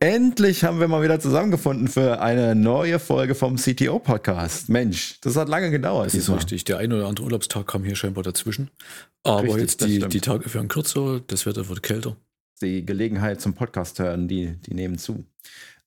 Endlich haben wir mal wieder zusammengefunden für eine neue Folge vom CTO-Podcast. Mensch, das hat lange gedauert. Das ist richtig. Der ein oder andere Urlaubstag kam hier scheinbar dazwischen. Aber richtig, jetzt die, die Tage werden kürzer, das Wetter wird kälter. Die Gelegenheit zum Podcast hören, die, die nehmen zu.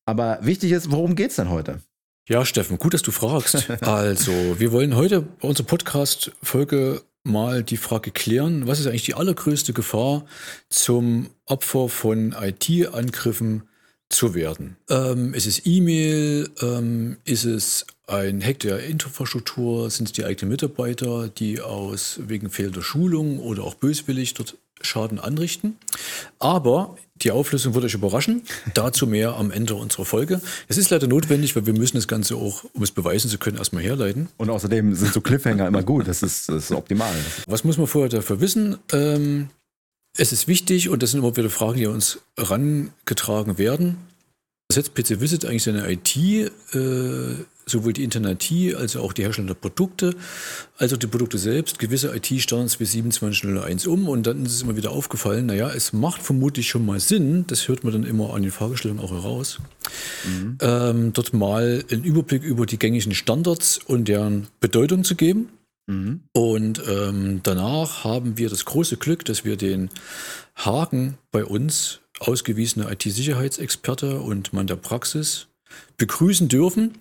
Aber wichtig ist, worum geht es denn heute? Ja, Steffen, gut, dass du fragst. also, wir wollen heute bei unserer Podcast-Folge mal die Frage klären, was ist eigentlich die allergrößte Gefahr zum Opfer von IT-Angriffen zu werden. Ähm, ist es E-Mail? Ähm, ist es ein Hack der Infrastruktur? Sind es die eigenen Mitarbeiter, die aus wegen fehlender Schulung oder auch böswillig dort Schaden anrichten? Aber die Auflösung wird euch überraschen. Dazu mehr am Ende unserer Folge. Es ist leider notwendig, weil wir müssen das Ganze auch, um es beweisen zu können, erstmal herleiten. Und außerdem sind so Cliffhanger immer gut. Das ist, das ist optimal. Was muss man vorher dafür wissen? Ähm, es ist wichtig, und das sind immer wieder Fragen, die uns herangetragen werden. Setzt PC Visit eigentlich seine IT, äh, sowohl die Internet als auch die Hersteller der Produkte, als auch die Produkte selbst, gewisse IT-Standards wie 2701 um und dann ist es immer wieder aufgefallen, naja, es macht vermutlich schon mal Sinn, das hört man dann immer an den Fragestellungen auch heraus, mhm. ähm, dort mal einen Überblick über die gängigen Standards und deren Bedeutung zu geben. Mhm. Und ähm, danach haben wir das große Glück, dass wir den Haken bei uns, ausgewiesener IT-Sicherheitsexperte und Mann der Praxis, begrüßen dürfen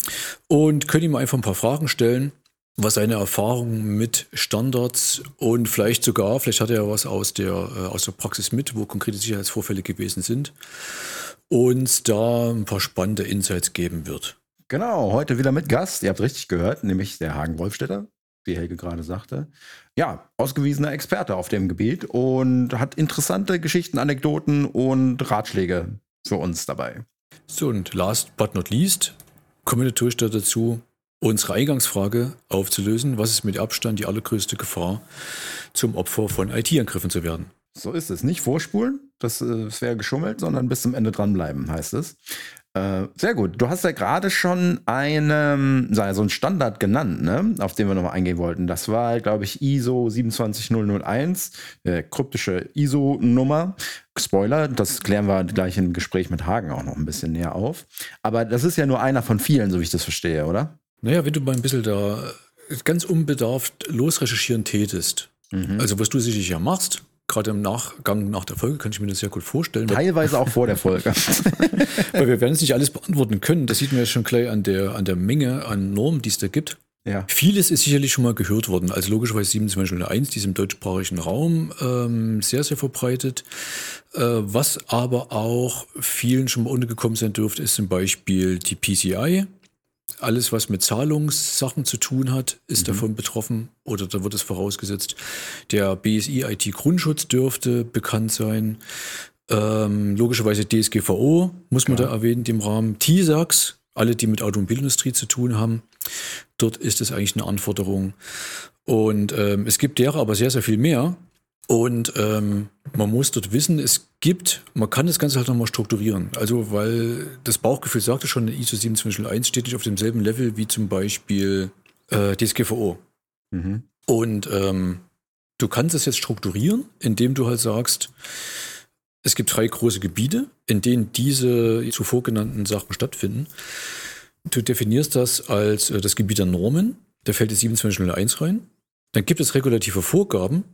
und können ihm einfach ein paar Fragen stellen, was seine Erfahrungen mit Standards und vielleicht sogar, vielleicht hat er was aus der, äh, aus der Praxis mit, wo konkrete Sicherheitsvorfälle gewesen sind, uns da ein paar spannende Insights geben wird. Genau, heute wieder mit Gast, ihr habt richtig gehört, nämlich der Hagen Wolfstädter, wie Helge gerade sagte. Ja, ausgewiesener Experte auf dem Gebiet und hat interessante Geschichten, Anekdoten und Ratschläge für uns dabei. So, und last but not least kommen wir natürlich dazu, unsere Eingangsfrage aufzulösen. Was ist mit Abstand die allergrößte Gefahr, zum Opfer von IT-Angriffen zu werden? So ist es. Nicht vorspulen, das, äh, das wäre geschummelt, sondern bis zum Ende dranbleiben, heißt es. Äh, sehr gut. Du hast ja gerade schon einen, so einen Standard genannt, ne? auf den wir nochmal eingehen wollten. Das war, glaube ich, ISO 27001, äh, kryptische ISO-Nummer. Spoiler, das klären wir gleich im Gespräch mit Hagen auch noch ein bisschen näher auf. Aber das ist ja nur einer von vielen, so wie ich das verstehe, oder? Naja, wenn du mal ein bisschen da ganz unbedarft losrecherchieren tätest, mhm. also was du sicherlich ja machst, gerade im Nachgang nach der Folge kann ich mir das sehr gut vorstellen. Teilweise auch vor der Folge. weil wir werden es nicht alles beantworten können. Das sieht man ja schon gleich an der, an der Menge an Normen, die es da gibt. Ja. Vieles ist sicherlich schon mal gehört worden. Also logischerweise 2701, diesem deutschsprachigen Raum, ähm, sehr, sehr verbreitet. Äh, was aber auch vielen schon mal untergekommen sein dürfte, ist zum Beispiel die PCI, alles, was mit Zahlungssachen zu tun hat, ist mhm. davon betroffen oder da wird es vorausgesetzt. Der BSI IT Grundschutz dürfte bekannt sein. Ähm, logischerweise DSGVO muss man Klar. da erwähnen, dem Rahmen. TISAX, alle, die mit Automobilindustrie zu tun haben. Dort ist es eigentlich eine Anforderung. Und ähm, es gibt derer aber sehr, sehr viel mehr. Und ähm, man muss dort wissen, es gibt, man kann das Ganze halt nochmal strukturieren. Also, weil das Bauchgefühl sagte schon, ISO 27001 steht nicht auf demselben Level wie zum Beispiel äh, DSGVO. Mhm. Und ähm, du kannst es jetzt strukturieren, indem du halt sagst, es gibt drei große Gebiete, in denen diese zuvor genannten Sachen stattfinden. Du definierst das als äh, das Gebiet der Normen, da fällt die 2701 rein. Dann gibt es regulative Vorgaben,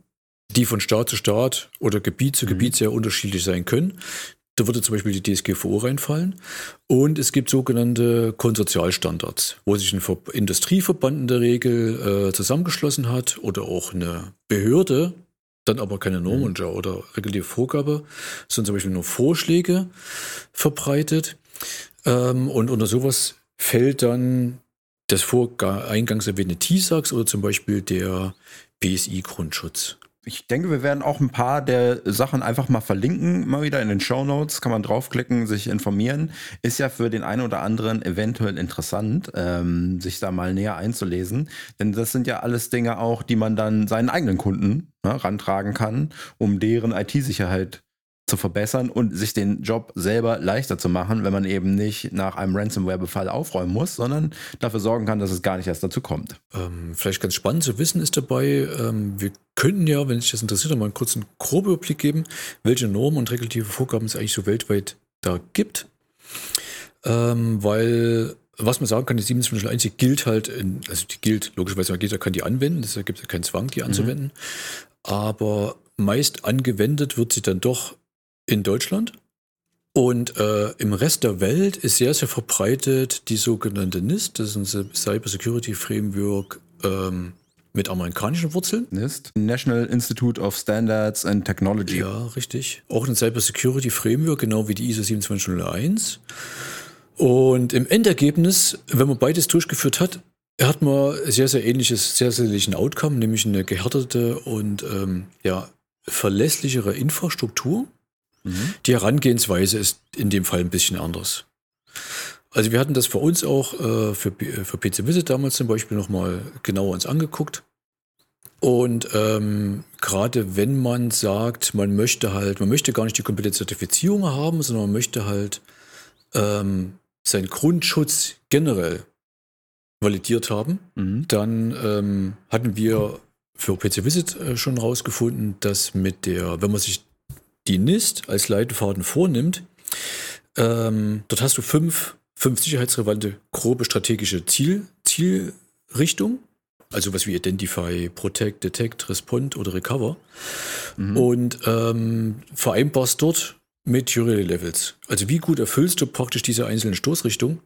die von Staat zu Staat oder Gebiet zu mhm. Gebiet sehr unterschiedlich sein können. Da würde zum Beispiel die DSGVO reinfallen. Und es gibt sogenannte Konsortialstandards, wo sich ein Industrieverband in der Regel äh, zusammengeschlossen hat oder auch eine Behörde, dann aber keine Norm mhm. oder reguläre Vorgabe, sondern zum Beispiel nur Vorschläge verbreitet. Ähm, und unter sowas fällt dann das vor eingangs erwähnte TISAX oder zum Beispiel der BSI-Grundschutz. Ich denke, wir werden auch ein paar der Sachen einfach mal verlinken, mal wieder in den Show Notes. Kann man draufklicken, sich informieren. Ist ja für den einen oder anderen eventuell interessant, ähm, sich da mal näher einzulesen. Denn das sind ja alles Dinge auch, die man dann seinen eigenen Kunden ne, rantragen kann, um deren IT-Sicherheit zu verbessern und sich den Job selber leichter zu machen, wenn man eben nicht nach einem Ransomware-Befall aufräumen muss, sondern dafür sorgen kann, dass es gar nicht erst dazu kommt. Ähm, vielleicht ganz spannend zu wissen ist dabei, ähm, wir könnten ja, wenn sich das interessiert, mal einen kurzen groben Überblick geben, welche Normen und regulative Vorgaben es eigentlich so weltweit da gibt. Ähm, weil was man sagen kann, die 2701 gilt halt, in, also die gilt, logischerweise jeder kann die anwenden, es gibt ja keinen Zwang, die anzuwenden. Mhm. Aber meist angewendet wird sie dann doch in Deutschland. Und äh, im Rest der Welt ist sehr, sehr verbreitet die sogenannte NIST, das ist ein Cyber Security Framework ähm, mit amerikanischen Wurzeln. NIST, National Institute of Standards and Technology. Ja, richtig. Auch ein Cyber Security Framework, genau wie die ISO 27001. Und im Endergebnis, wenn man beides durchgeführt hat, hat man sehr, sehr ähnliches, sehr, sehr ähnlichen Outcome, nämlich eine gehärtete und ähm, ja, verlässlichere Infrastruktur Mhm. Die Herangehensweise ist in dem Fall ein bisschen anders. Also wir hatten das für uns auch äh, für, äh, für PC Visit damals zum Beispiel nochmal genauer uns angeguckt. Und ähm, gerade wenn man sagt, man möchte halt, man möchte gar nicht die komplette Zertifizierung haben, sondern man möchte halt ähm, seinen Grundschutz generell validiert haben, mhm. dann ähm, hatten wir für PC Visit äh, schon rausgefunden, dass mit der, wenn man sich die NIST als Leitfaden vornimmt, ähm, dort hast du fünf, fünf sicherheitsrelevante grobe strategische Ziel, Zielrichtungen. Also was wie Identify, Protect, Detect, Respond oder Recover. Mhm. Und ähm, vereinbarst dort mit Jury Levels. Also wie gut erfüllst du praktisch diese einzelnen Stoßrichtungen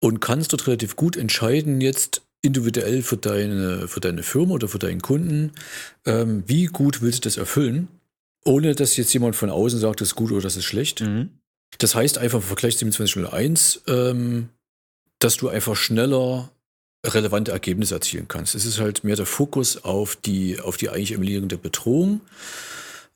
und kannst dort relativ gut entscheiden, jetzt individuell für deine, für deine Firma oder für deinen Kunden, ähm, wie gut willst du das erfüllen ohne dass jetzt jemand von außen sagt, das ist gut oder das ist schlecht. Mhm. Das heißt einfach im Vergleich 2701, ähm, dass du einfach schneller relevante Ergebnisse erzielen kannst. Es ist halt mehr der Fokus auf die, auf die eigentlich emulierte Bedrohung.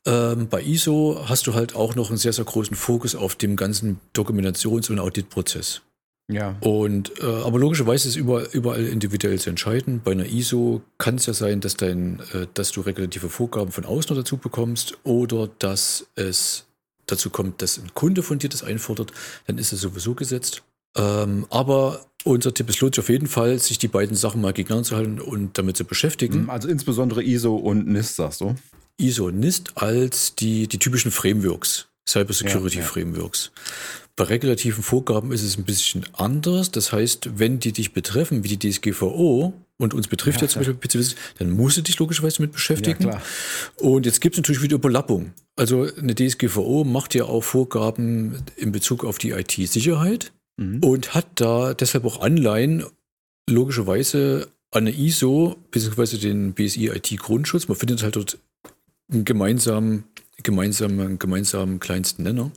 Ähm, bei ISO hast du halt auch noch einen sehr, sehr großen Fokus auf dem ganzen Dokumentations- und Auditprozess. Ja. Und äh, aber logischerweise ist es überall, überall individuell zu entscheiden. Bei einer ISO kann es ja sein, dass dein, äh, dass du regulative Vorgaben von außen dazu bekommst oder dass es dazu kommt, dass ein Kunde von dir das einfordert, dann ist es sowieso gesetzt. Ähm, aber unser Tipp ist, lohnt sich auf jeden Fall, sich die beiden Sachen mal gegeneinander zu halten und damit zu beschäftigen. Mhm, also insbesondere ISO und NIST, sagst du? ISO und NIST als die, die typischen Frameworks, Cyber Security ja, ja. Frameworks. Bei regulativen Vorgaben ist es ein bisschen anders. Das heißt, wenn die dich betreffen, wie die DSGVO, und uns betrifft ja, ja zum Beispiel PCWs, dann musst du dich logischerweise mit beschäftigen. Ja, und jetzt gibt es natürlich wieder Überlappung. Also eine DSGVO macht ja auch Vorgaben in Bezug auf die IT-Sicherheit mhm. und hat da deshalb auch Anleihen, logischerweise an eine ISO, beziehungsweise den BSI IT-Grundschutz. Man findet halt dort einen gemeinsamen, gemeinsamen, gemeinsamen kleinsten Nenner.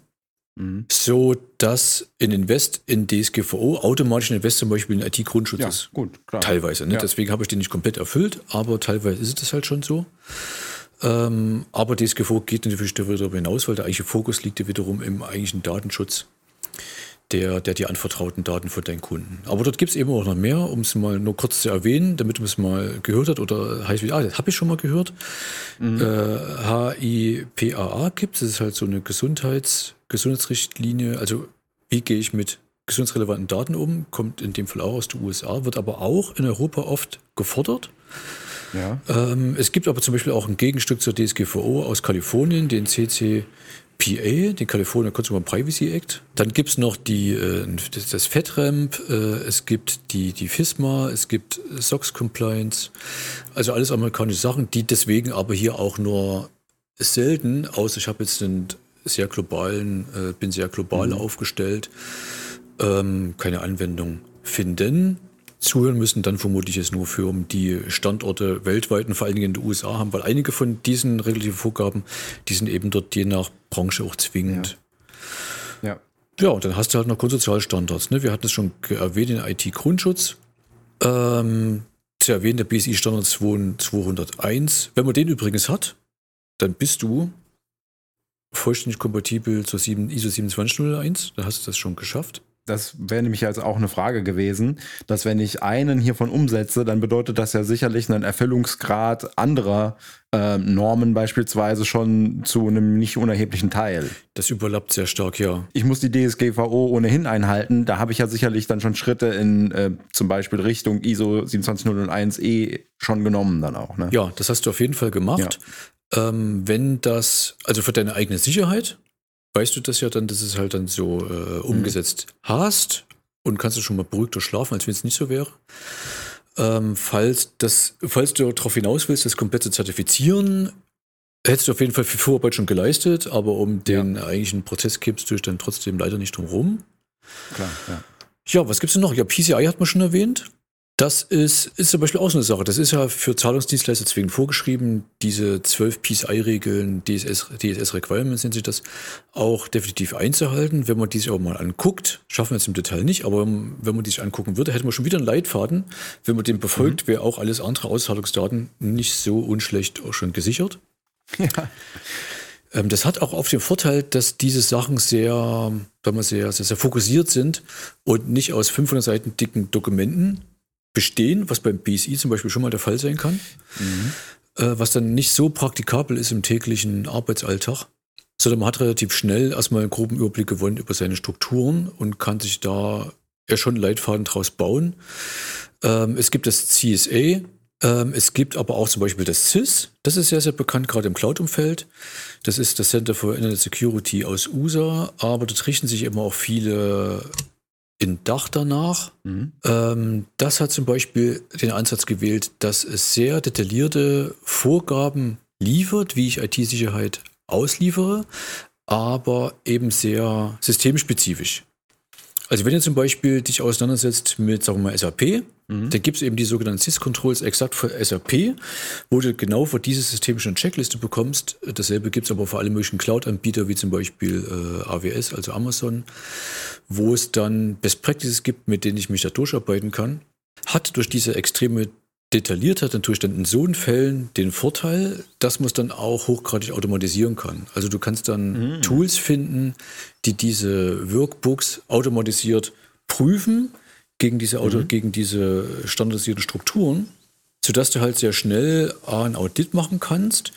Mhm. So dass ein Invest in DSGVO automatisch ein Invest zum Beispiel in IT-Grundschutz ja, ist. Gut, klar. Teilweise. Ne? Ja. Deswegen habe ich den nicht komplett erfüllt, aber teilweise ist es halt schon so. Ähm, aber DSGVO geht natürlich darüber hinaus, weil der eigentliche Fokus liegt ja wiederum im eigentlichen Datenschutz der, der die anvertrauten Daten von deinen Kunden. Aber dort gibt es eben auch noch mehr, um es mal nur kurz zu erwähnen, damit man es mal gehört hat oder heißt wie, ah, das habe ich schon mal gehört. Mhm. Äh, HIPAA gibt es, das ist halt so eine Gesundheits, Gesundheitsrichtlinie, also wie gehe ich mit gesundheitsrelevanten Daten um, kommt in dem Fall auch aus den USA, wird aber auch in Europa oft gefordert. Ja. Ähm, es gibt aber zum Beispiel auch ein Gegenstück zur DSGVO aus Kalifornien, den CC PA, den California Consumer Privacy Act. Dann gibt es noch die, äh, das FedRAMP, äh, es gibt die, die FISMA, es gibt SOX Compliance, also alles amerikanische Sachen, die deswegen aber hier auch nur selten, außer ich habe jetzt einen sehr globalen, äh, bin sehr global mhm. aufgestellt, ähm, keine Anwendung finden. Zuhören müssen dann vermutlich es nur Firmen, die Standorte weltweit und vor allen Dingen in den USA haben, weil einige von diesen regulativen Vorgaben, die sind eben dort je nach Branche auch zwingend. Ja. Ja, ja und dann hast du halt noch Grundsozialstandards. Ne? Wir hatten es schon erwähnt, den IT-Grundschutz. Ähm, zu erwähnen, der BSI-Standard 201. Wenn man den übrigens hat, dann bist du vollständig kompatibel zur 7, ISO 27001. Da hast du das schon geschafft. Das wäre nämlich also auch eine Frage gewesen, dass wenn ich einen hiervon umsetze, dann bedeutet das ja sicherlich einen Erfüllungsgrad anderer äh, Normen beispielsweise schon zu einem nicht unerheblichen Teil. Das überlappt sehr stark, ja. Ich muss die DSGVO ohnehin einhalten. Da habe ich ja sicherlich dann schon Schritte in äh, zum Beispiel Richtung ISO 27001E schon genommen dann auch. Ne? Ja, das hast du auf jeden Fall gemacht. Ja. Ähm, wenn das, also für deine eigene Sicherheit, weißt du das ja dann, dass es halt dann so äh, umgesetzt mhm. hast und kannst du schon mal beruhigter schlafen, als wenn es nicht so wäre. Ähm, falls, das, falls du darauf hinaus willst, das komplett zu zertifizieren, hättest du auf jeden Fall viel Vorarbeit schon geleistet, aber um den ja. eigentlichen Prozess kippst du dann trotzdem leider nicht drum rum. Klar, ja. Ja, was gibt es denn noch? Ja, PCI hat man schon erwähnt. Das ist, ist zum Beispiel auch so eine Sache. Das ist ja für Zahlungsdienstleister zwingend vorgeschrieben, diese zwölf PCI-Regeln, DSS, DSS-Requirements sind sich das, auch definitiv einzuhalten. Wenn man die sich auch mal anguckt, schaffen wir es im Detail nicht, aber wenn man die sich angucken würde, hätte man schon wieder einen Leitfaden. Wenn man den befolgt, mhm. wäre auch alles andere Auszahlungsdaten nicht so unschlecht auch schon gesichert. Ja. Ähm, das hat auch auf den Vorteil, dass diese Sachen sehr, sagen wir, sehr, sehr, sehr fokussiert sind und nicht aus 500 Seiten dicken Dokumenten bestehen, was beim BSI zum Beispiel schon mal der Fall sein kann, mhm. äh, was dann nicht so praktikabel ist im täglichen Arbeitsalltag, sondern man hat relativ schnell erstmal einen groben Überblick gewonnen über seine Strukturen und kann sich da ja schon Leitfaden draus bauen. Ähm, es gibt das CSA, ähm, es gibt aber auch zum Beispiel das CIS, das ist sehr, sehr bekannt, gerade im Cloud-Umfeld. Das ist das Center for Internet Security aus USA, aber dort richten sich immer auch viele in Dach danach. Mhm. Ähm, das hat zum Beispiel den Ansatz gewählt, dass es sehr detaillierte Vorgaben liefert, wie ich IT-Sicherheit ausliefere, aber eben sehr systemspezifisch. Also wenn ihr zum Beispiel dich auseinandersetzt mit, sagen wir mal, SAP, mhm. dann gibt es eben die sogenannten Sys-Controls exakt für SAP, wo du genau für diese Systeme schon Checkliste bekommst. Dasselbe gibt es aber für alle möglichen Cloud-Anbieter, wie zum Beispiel äh, AWS, also Amazon, wo es dann Best Practices gibt, mit denen ich mich da durcharbeiten kann. Hat durch diese extreme detailliert hat natürlich dann in so Fällen den Vorteil, dass man es dann auch hochgradig automatisieren kann. Also du kannst dann mhm. Tools finden, die diese Workbooks automatisiert prüfen gegen diese, Auto, mhm. gegen diese standardisierten Strukturen, sodass du halt sehr schnell ein Audit machen kannst.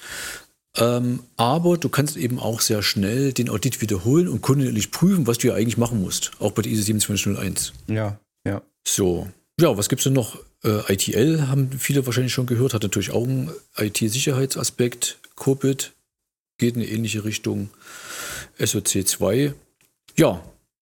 Ähm, aber du kannst eben auch sehr schnell den Audit wiederholen und kontinuierlich prüfen, was du ja eigentlich machen musst. Auch bei der ISO 27001. Ja, ja. So. Ja, was gibt es denn noch? Äh, ITL haben viele wahrscheinlich schon gehört, hat natürlich auch einen IT-Sicherheitsaspekt. COBIT geht in eine ähnliche Richtung. SOC 2. Ja,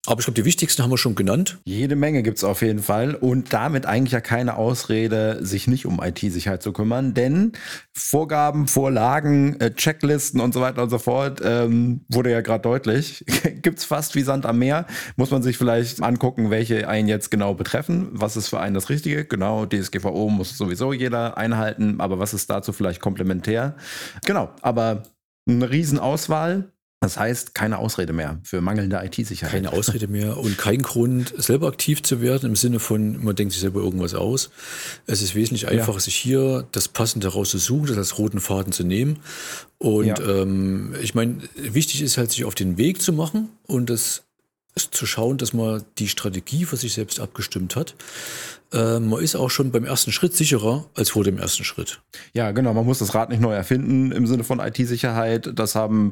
aber ich glaube, die wichtigsten haben wir schon genannt. Jede Menge gibt es auf jeden Fall und damit eigentlich ja keine Ausrede, sich nicht um IT-Sicherheit zu kümmern, denn Vorgaben, Vorlagen, äh, Checklisten und so weiter und so fort, ähm, wurde ja gerade deutlich, gibt es fast wie Sand am Meer. Muss man sich vielleicht angucken, welche einen jetzt genau betreffen. Was ist für einen das Richtige? Genau, DSGVO muss sowieso jeder einhalten, aber was ist dazu vielleicht komplementär? Genau, aber eine Riesenauswahl das heißt, keine Ausrede mehr für mangelnde IT-Sicherheit. Keine Ausrede mehr und kein Grund, selber aktiv zu werden im Sinne von, man denkt sich selber irgendwas aus. Es ist wesentlich einfacher, ja. sich hier das Passende rauszusuchen, das als roten Faden zu nehmen. Und ja. ähm, ich meine, wichtig ist halt, sich auf den Weg zu machen und das zu schauen, dass man die Strategie für sich selbst abgestimmt hat. Äh, man ist auch schon beim ersten Schritt sicherer als vor dem ersten Schritt. Ja, genau. Man muss das Rad nicht neu erfinden im Sinne von IT-Sicherheit. Das haben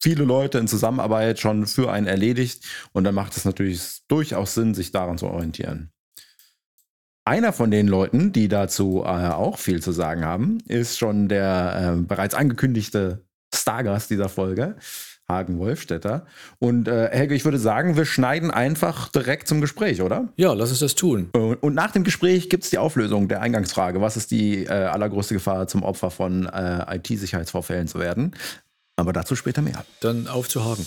viele Leute in Zusammenarbeit schon für einen erledigt und dann macht es natürlich durchaus Sinn, sich daran zu orientieren. Einer von den Leuten, die dazu äh, auch viel zu sagen haben, ist schon der äh, bereits angekündigte Stargast dieser Folge, Hagen Wolfstetter. Und äh, Helge, ich würde sagen, wir schneiden einfach direkt zum Gespräch, oder? Ja, lass uns das tun. Und nach dem Gespräch gibt es die Auflösung der Eingangsfrage. Was ist die äh, allergrößte Gefahr, zum Opfer von äh, IT-Sicherheitsvorfällen zu werden? Aber dazu später mehr. Dann auf zu Hagen.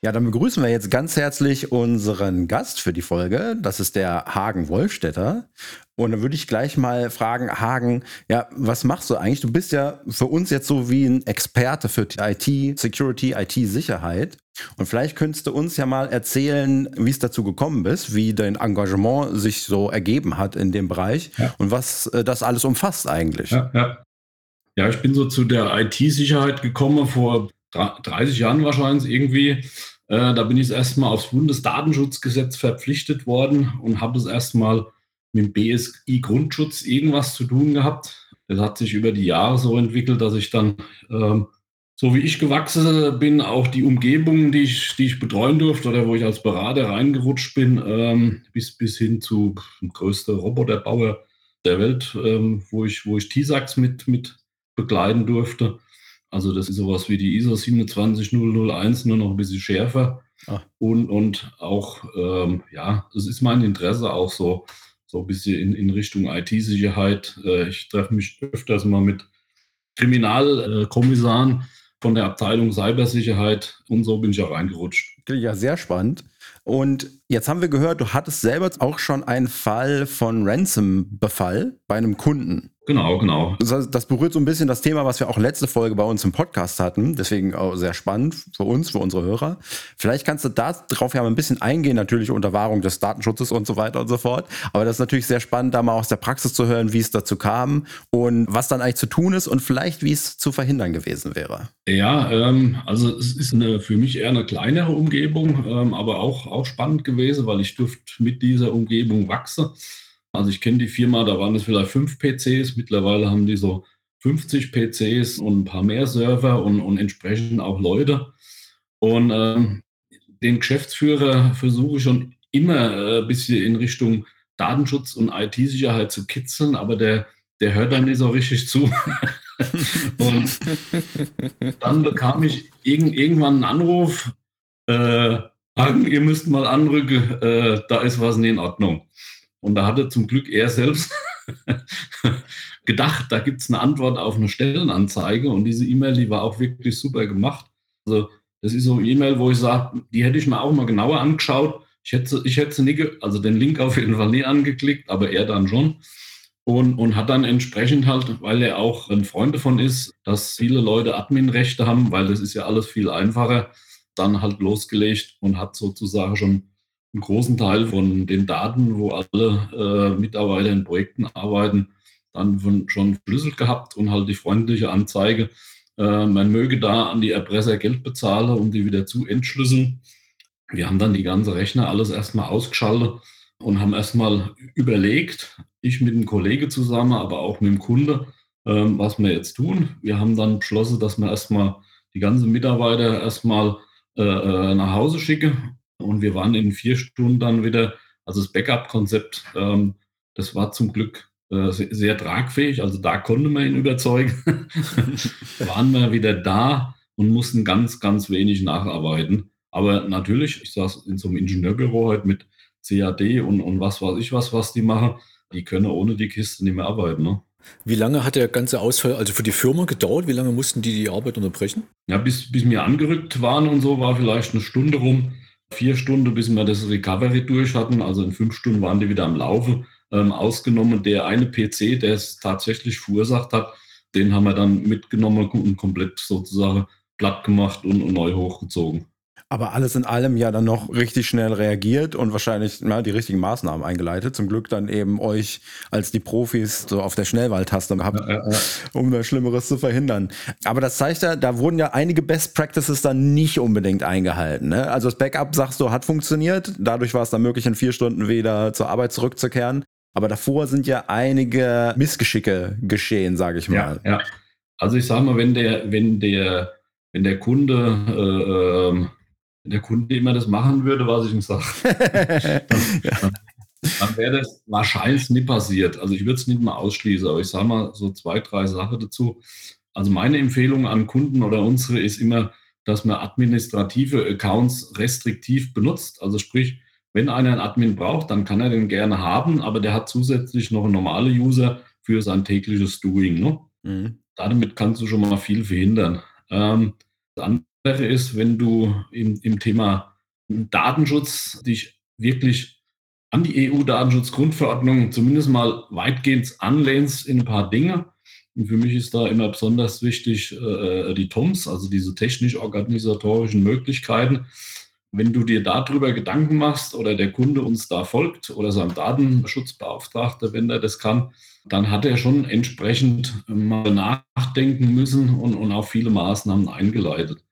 Ja, dann begrüßen wir jetzt ganz herzlich unseren Gast für die Folge. Das ist der Hagen Wolfstetter. Und dann würde ich gleich mal fragen, Hagen, ja, was machst du eigentlich? Du bist ja für uns jetzt so wie ein Experte für IT, Security, IT-Sicherheit. Und vielleicht könntest du uns ja mal erzählen, wie es dazu gekommen ist, wie dein Engagement sich so ergeben hat in dem Bereich ja. und was äh, das alles umfasst eigentlich. Ja, ja. ja, ich bin so zu der IT-Sicherheit gekommen vor 30 Jahren wahrscheinlich irgendwie. Äh, da bin ich erstmal aufs Bundesdatenschutzgesetz verpflichtet worden und habe es erstmal mit dem BSI-Grundschutz irgendwas zu tun gehabt. Das hat sich über die Jahre so entwickelt, dass ich dann, ähm, so wie ich gewachsen bin, auch die Umgebung, die ich, die ich betreuen durfte oder wo ich als Berater reingerutscht bin, ähm, bis, bis hin zu dem größten Roboterbauer der Welt, ähm, wo ich, wo ich TISAX mit, mit begleiten durfte. Also das ist sowas wie die ISO 27001, nur noch ein bisschen schärfer. Ah. Und, und auch, ähm, ja, das ist mein Interesse auch so, so ein bisschen in, in Richtung IT-Sicherheit. Äh, ich treffe mich öfters mal mit Kriminalkommissaren von der Abteilung Cybersicherheit und so bin ich auch reingerutscht. Ja, sehr spannend. Und jetzt haben wir gehört, du hattest selber auch schon einen Fall von Ransom-Befall bei einem Kunden. Genau, genau. Das, das, berührt so ein bisschen das Thema, was wir auch letzte Folge bei uns im Podcast hatten. Deswegen auch sehr spannend für uns, für unsere Hörer. Vielleicht kannst du darauf ja mal ein bisschen eingehen, natürlich unter Wahrung des Datenschutzes und so weiter und so fort. Aber das ist natürlich sehr spannend, da mal aus der Praxis zu hören, wie es dazu kam und was dann eigentlich zu tun ist und vielleicht, wie es zu verhindern gewesen wäre. Ja, ähm, also es ist eine, für mich eher eine kleinere Umgebung, ähm, aber auch, auch spannend gewesen, weil ich durfte mit dieser Umgebung wachsen. Also ich kenne die Firma, da waren es vielleicht fünf PCs, mittlerweile haben die so 50 PCs und ein paar mehr Server und, und entsprechend auch Leute. Und ähm, den Geschäftsführer versuche ich schon immer äh, ein bisschen in Richtung Datenschutz und IT-Sicherheit zu kitzeln, aber der, der hört dann nicht so richtig zu. und dann bekam ich irg irgendwann einen Anruf, äh, ihr müsst mal anrücken, äh, da ist was nicht in Ordnung. Und da hatte zum Glück er selbst gedacht, da gibt es eine Antwort auf eine Stellenanzeige. Und diese E-Mail, die war auch wirklich super gemacht. Also das ist so eine E-Mail, wo ich sage, die hätte ich mir auch mal genauer angeschaut. Ich hätte, ich hätte nie, also den Link auf jeden Fall nie angeklickt, aber er dann schon. Und, und hat dann entsprechend halt, weil er auch ein Freund davon ist, dass viele Leute Adminrechte haben, weil das ist ja alles viel einfacher, dann halt losgelegt und hat sozusagen schon einen großen Teil von den Daten, wo alle äh, Mitarbeiter in Projekten arbeiten, dann von, schon verschlüsselt gehabt und halt die freundliche Anzeige, äh, man möge da an die Erpresser Geld bezahlen, um die wieder zu entschlüsseln. Wir haben dann die ganze Rechner alles erstmal ausgeschaltet und haben erstmal überlegt, ich mit einem Kollege zusammen, aber auch mit dem Kunde, äh, was wir jetzt tun. Wir haben dann beschlossen, dass wir erstmal die ganzen Mitarbeiter erstmal äh, äh nach Hause schicken und wir waren in vier Stunden dann wieder, also das Backup-Konzept, ähm, das war zum Glück äh, sehr, sehr, tragfähig. Also da konnte man ihn überzeugen. waren wir wieder da und mussten ganz, ganz wenig nacharbeiten. Aber natürlich, ich saß in so einem Ingenieurbüro heute mit CAD und, und was weiß ich was, was die machen. Die können ohne die Kiste nicht mehr arbeiten. Ne? Wie lange hat der ganze Ausfall also für die Firma gedauert? Wie lange mussten die die Arbeit unterbrechen? Ja, bis, bis wir angerückt waren und so war vielleicht eine Stunde rum vier Stunden, bis wir das Recovery durch hatten. Also in fünf Stunden waren die wieder am Laufen. Ähm, ausgenommen der eine PC, der es tatsächlich verursacht hat, den haben wir dann mitgenommen und komplett sozusagen platt gemacht und, und neu hochgezogen. Aber alles in allem ja dann noch richtig schnell reagiert und wahrscheinlich na, die richtigen Maßnahmen eingeleitet. Zum Glück dann eben euch als die Profis so auf der Schnellwahltaste gehabt, ja, ja, ja. um da Schlimmeres zu verhindern. Aber das zeigt ja, da wurden ja einige Best Practices dann nicht unbedingt eingehalten. Ne? Also das Backup, sagst du, hat funktioniert. Dadurch war es dann möglich, in vier Stunden wieder zur Arbeit zurückzukehren. Aber davor sind ja einige Missgeschicke geschehen, sage ich mal. Ja, ja. Also ich sage mal, wenn der, wenn der, wenn der Kunde äh, ähm, wenn der Kunde immer das machen würde, was ich ihm sage, dann, dann wäre das wahrscheinlich nicht passiert. Also ich würde es nicht mal ausschließen, aber ich sage mal so zwei, drei Sachen dazu. Also meine Empfehlung an Kunden oder unsere ist immer, dass man administrative Accounts restriktiv benutzt. Also sprich, wenn einer einen Admin braucht, dann kann er den gerne haben, aber der hat zusätzlich noch einen normalen User für sein tägliches Doing. Ne? Mhm. Damit kannst du schon mal viel verhindern. Ähm, das Sache ist, wenn du im, im Thema Datenschutz dich wirklich an die EU-Datenschutzgrundverordnung zumindest mal weitgehend anlehnst in ein paar Dinge. Und für mich ist da immer besonders wichtig äh, die TOMS, also diese technisch-organisatorischen Möglichkeiten. Wenn du dir darüber Gedanken machst oder der Kunde uns da folgt oder sein Datenschutzbeauftragter, wenn er das kann, dann hat er schon entsprechend mal nachdenken müssen und, und auch viele Maßnahmen eingeleitet.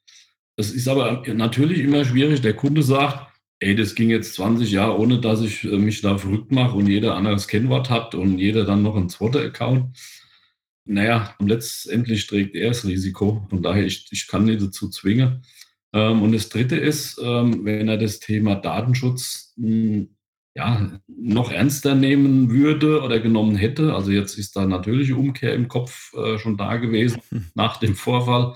Es ist aber natürlich immer schwierig. Der Kunde sagt, ey, das ging jetzt 20 Jahre, ohne dass ich äh, mich da verrückt mache und jeder anderes Kennwort hat und jeder dann noch einen Twitter-Account. Naja, letztendlich trägt er das Risiko. Von daher, ich, ich kann nicht dazu zwingen. Ähm, und das Dritte ist, ähm, wenn er das Thema Datenschutz hm, ja, noch ernster nehmen würde oder genommen hätte, also jetzt ist da natürliche Umkehr im Kopf äh, schon da gewesen nach dem Vorfall,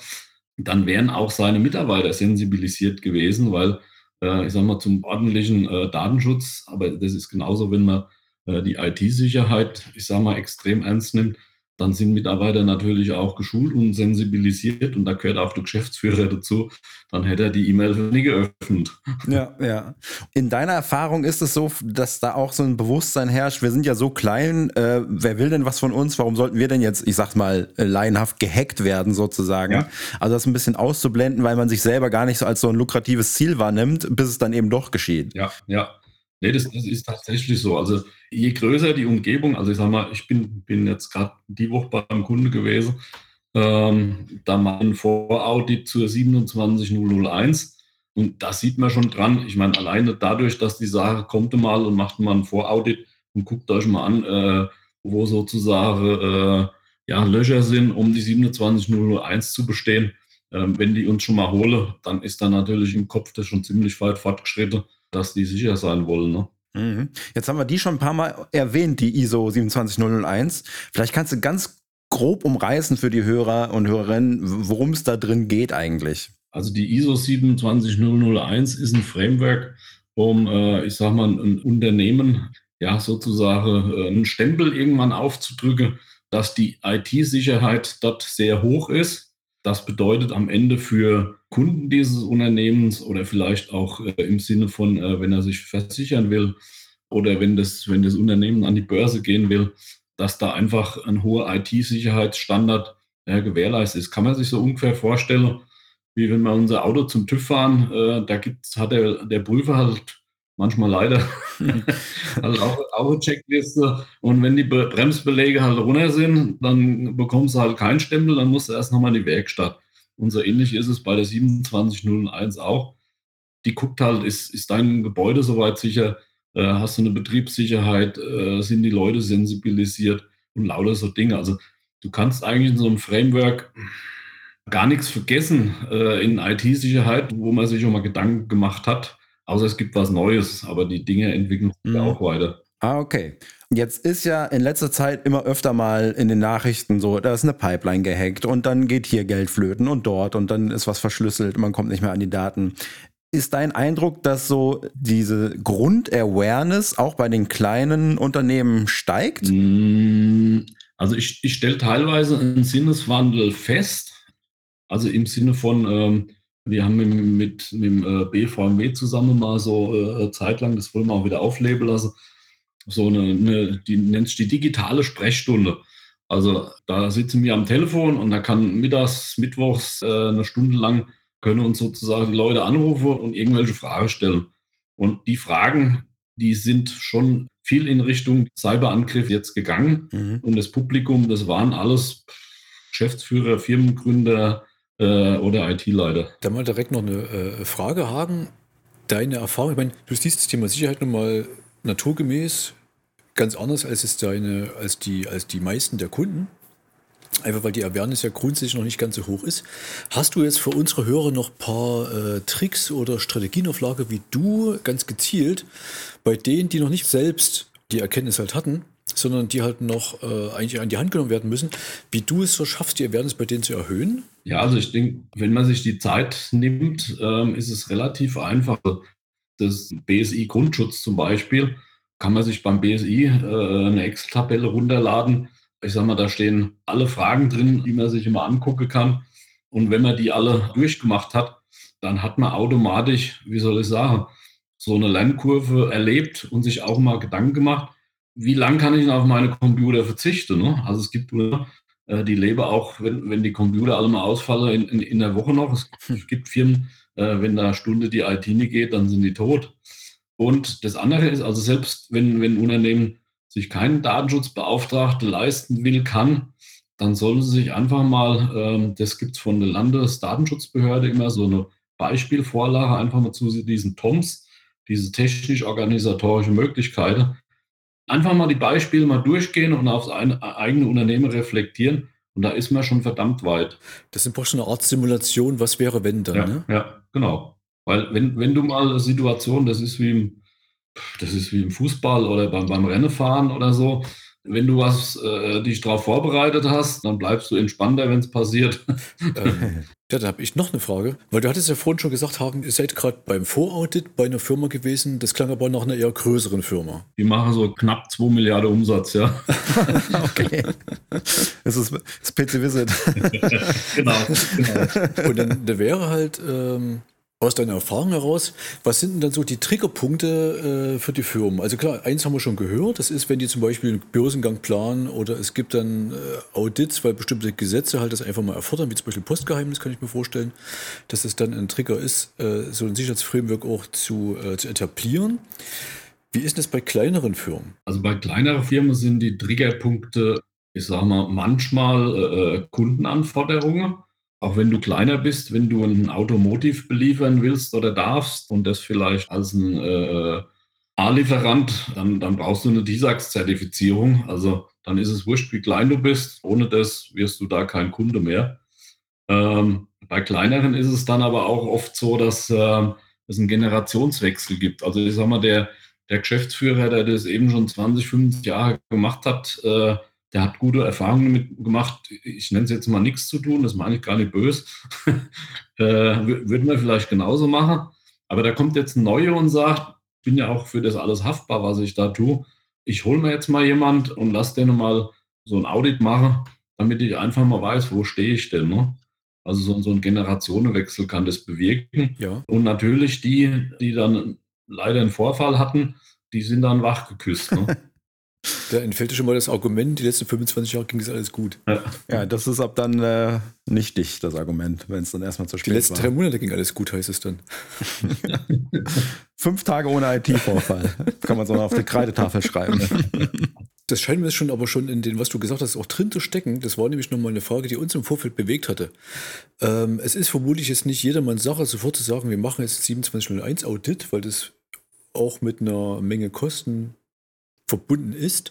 dann wären auch seine Mitarbeiter sensibilisiert gewesen, weil äh, ich sage mal, zum ordentlichen äh, Datenschutz, aber das ist genauso, wenn man äh, die IT-Sicherheit, ich sage mal, extrem ernst nimmt, dann sind Mitarbeiter natürlich auch geschult und sensibilisiert und da gehört auch der Geschäftsführer dazu. Dann hätte er die E-Mail nie geöffnet. Ja, ja. In deiner Erfahrung ist es so, dass da auch so ein Bewusstsein herrscht, wir sind ja so klein, äh, wer will denn was von uns? Warum sollten wir denn jetzt, ich sag's mal, äh, laienhaft gehackt werden sozusagen? Ja. Also das ein bisschen auszublenden, weil man sich selber gar nicht so als so ein lukratives Ziel wahrnimmt, bis es dann eben doch geschieht. Ja, ja. Nee, das, das, ist tatsächlich so. Also je größer die Umgebung, also ich sag mal, ich bin, bin jetzt gerade die Woche beim Kunde gewesen, ähm, da mal ein Voraudit zur 27001 und da sieht man schon dran, ich meine, alleine dadurch, dass die Sache kommt mal und macht mal ein Voraudit und guckt euch mal an, äh, wo sozusagen äh, ja, Löcher sind, um die 27001 zu bestehen. Ähm, wenn die uns schon mal holen, dann ist da natürlich im Kopf das schon ziemlich weit fortgeschritten dass die sicher sein wollen. Ne? Mhm. Jetzt haben wir die schon ein paar Mal erwähnt, die ISO 27001. Vielleicht kannst du ganz grob umreißen für die Hörer und Hörerinnen, worum es da drin geht eigentlich. Also die ISO 27001 ist ein Framework, um, äh, ich sag mal, ein Unternehmen ja sozusagen äh, einen Stempel irgendwann aufzudrücken, dass die IT-Sicherheit dort sehr hoch ist das bedeutet am Ende für Kunden dieses Unternehmens oder vielleicht auch äh, im Sinne von, äh, wenn er sich versichern will oder wenn das, wenn das Unternehmen an die Börse gehen will, dass da einfach ein hoher IT-Sicherheitsstandard äh, gewährleistet ist. Kann man sich so ungefähr vorstellen, wie wenn wir unser Auto zum TÜV fahren, äh, da gibt's, hat der, der Prüfer halt manchmal leider also auch, auch eine Checkliste. Und wenn die Bremsbeläge halt runter sind, dann bekommst du halt keinen Stempel, dann musst du erst nochmal in die Werkstatt. Und so ähnlich ist es bei der 2701 auch. Die guckt halt, ist, ist dein Gebäude soweit sicher? Äh, hast du eine Betriebssicherheit? Äh, sind die Leute sensibilisiert? Und lauter so Dinge. Also du kannst eigentlich in so einem Framework gar nichts vergessen äh, in IT-Sicherheit, wo man sich schon mal Gedanken gemacht hat Außer es gibt was Neues, aber die Dinge entwickeln sich mhm. auch weiter. Ah, okay. Jetzt ist ja in letzter Zeit immer öfter mal in den Nachrichten so, da ist eine Pipeline gehackt und dann geht hier Geld flöten und dort und dann ist was verschlüsselt, man kommt nicht mehr an die Daten. Ist dein Eindruck, dass so diese Grundawareness auch bei den kleinen Unternehmen steigt? Mm, also ich, ich stelle teilweise einen Sinneswandel fest. Also im Sinne von, ähm, wir haben mit, mit, dem äh, BVMW zusammen mal so äh, Zeit lang, das wollen wir auch wieder aufleben lassen, so eine, eine die nennt sich die digitale Sprechstunde. Also da sitzen wir am Telefon und da kann mittags, mittwochs äh, eine Stunde lang können uns sozusagen die Leute anrufen und irgendwelche Fragen stellen. Und die Fragen, die sind schon viel in Richtung Cyberangriff jetzt gegangen. Mhm. Und das Publikum, das waren alles Geschäftsführer, Firmengründer, äh, oder IT-Leiter. Da mal direkt noch eine äh, Frage, Hagen. Deine Erfahrung, ich meine, du siehst das Thema Sicherheit nun mal naturgemäß ganz anders als es deine, als die, als die meisten der Kunden. Einfach weil die Awareness ja grundsätzlich noch nicht ganz so hoch ist. Hast du jetzt für unsere Hörer noch ein paar äh, Tricks oder Strategien auf Lager, wie du ganz gezielt bei denen, die noch nicht selbst die Erkenntnis halt hatten, sondern die halt noch äh, eigentlich an die Hand genommen werden müssen, wie du es so schaffst, die Awareness bei denen zu erhöhen? Ja, also ich denke, wenn man sich die Zeit nimmt, ähm, ist es relativ einfach. Das BSI-Grundschutz zum Beispiel, kann man sich beim BSI äh, eine Excel-Tabelle runterladen. Ich sage mal, da stehen alle Fragen drin, die man sich immer angucken kann. Und wenn man die alle durchgemacht hat, dann hat man automatisch, wie soll ich sagen, so eine Lernkurve erlebt und sich auch mal Gedanken gemacht, wie lange kann ich auf meine Computer verzichten? Ne? Also es gibt äh, die leben auch, wenn, wenn die Computer alle mal ausfallen, in, in, in der Woche noch. Es, es gibt Firmen, äh, wenn da eine Stunde die IT nicht geht, dann sind die tot. Und das andere ist, also selbst wenn, wenn ein Unternehmen sich keinen Datenschutzbeauftragten leisten will, kann, dann sollen sie sich einfach mal, ähm, das gibt es von der Landesdatenschutzbehörde immer so eine Beispielvorlage, einfach mal zu diesen TOMS, diese technisch-organisatorische Möglichkeiten, einfach mal die Beispiele mal durchgehen und aufs eigene Unternehmen reflektieren. Und da ist man schon verdammt weit. Das ist schon eine Art Simulation, was wäre, wenn dann, ja, ne? Ja, genau. Weil wenn, wenn du mal eine Situation, das ist wie im, das ist wie im Fußball oder beim, beim Rennenfahren oder so, wenn du was äh, dich darauf vorbereitet hast, dann bleibst du entspannter, wenn es passiert. Ähm, ja, da habe ich noch eine Frage, weil du hattest ja vorhin schon gesagt haben, ihr seid gerade beim Voraudit bei einer Firma gewesen, das klang aber nach einer eher größeren Firma. Die machen so knapp 2 Milliarden Umsatz, ja. okay. Das ist das PC Visit. genau, genau. Und dann da wäre halt ähm, aus deiner Erfahrung heraus, was sind denn dann so die Triggerpunkte äh, für die Firmen? Also klar, eins haben wir schon gehört, das ist, wenn die zum Beispiel einen Börsengang planen oder es gibt dann äh, Audits, weil bestimmte Gesetze halt das einfach mal erfordern, wie zum Beispiel Postgeheimnis, kann ich mir vorstellen, dass es dann ein Trigger ist, äh, so ein Sicherheitsframework auch zu, äh, zu etablieren. Wie ist das bei kleineren Firmen? Also bei kleineren Firmen sind die Triggerpunkte, ich sage mal, manchmal äh, äh, Kundenanforderungen auch wenn du kleiner bist, wenn du ein Automotiv beliefern willst oder darfst und das vielleicht als ein äh, A-Lieferant, dann, dann brauchst du eine DISAX-Zertifizierung. Also dann ist es wurscht, wie klein du bist. Ohne das wirst du da kein Kunde mehr. Ähm, bei kleineren ist es dann aber auch oft so, dass äh, es einen Generationswechsel gibt. Also ich sag mal, der, der Geschäftsführer, der das eben schon 20, 25 Jahre gemacht hat, äh, der hat gute Erfahrungen damit gemacht. Ich nenne es jetzt mal nichts zu tun, das meine ich gar nicht böse. äh, würden wir vielleicht genauso machen. Aber da kommt jetzt ein Neuer und sagt, ich bin ja auch für das alles haftbar, was ich da tue. Ich hole mir jetzt mal jemand und lasse den mal so ein Audit machen, damit ich einfach mal weiß, wo stehe ich denn. Ne? Also so, so ein Generationenwechsel kann das bewirken. Ja. Und natürlich die, die dann leider einen Vorfall hatten, die sind dann wachgeküsst. Ne? Da entfällt schon mal das Argument, die letzten 25 Jahre ging es alles gut. Ja, ja das ist ab dann äh, nichtig, das Argument, wenn es dann erstmal zu spät Die letzten war. drei Monate ging alles gut, heißt es dann. Fünf Tage ohne IT-Vorfall. Kann man so auf die Kreidetafel schreiben. Das scheint mir schon aber schon in dem, was du gesagt hast, auch drin zu stecken. Das war nämlich nochmal eine Frage, die uns im Vorfeld bewegt hatte. Ähm, es ist vermutlich jetzt nicht jedermanns Sache, sofort zu sagen, wir machen jetzt 2701 Audit, weil das auch mit einer Menge Kosten verbunden ist.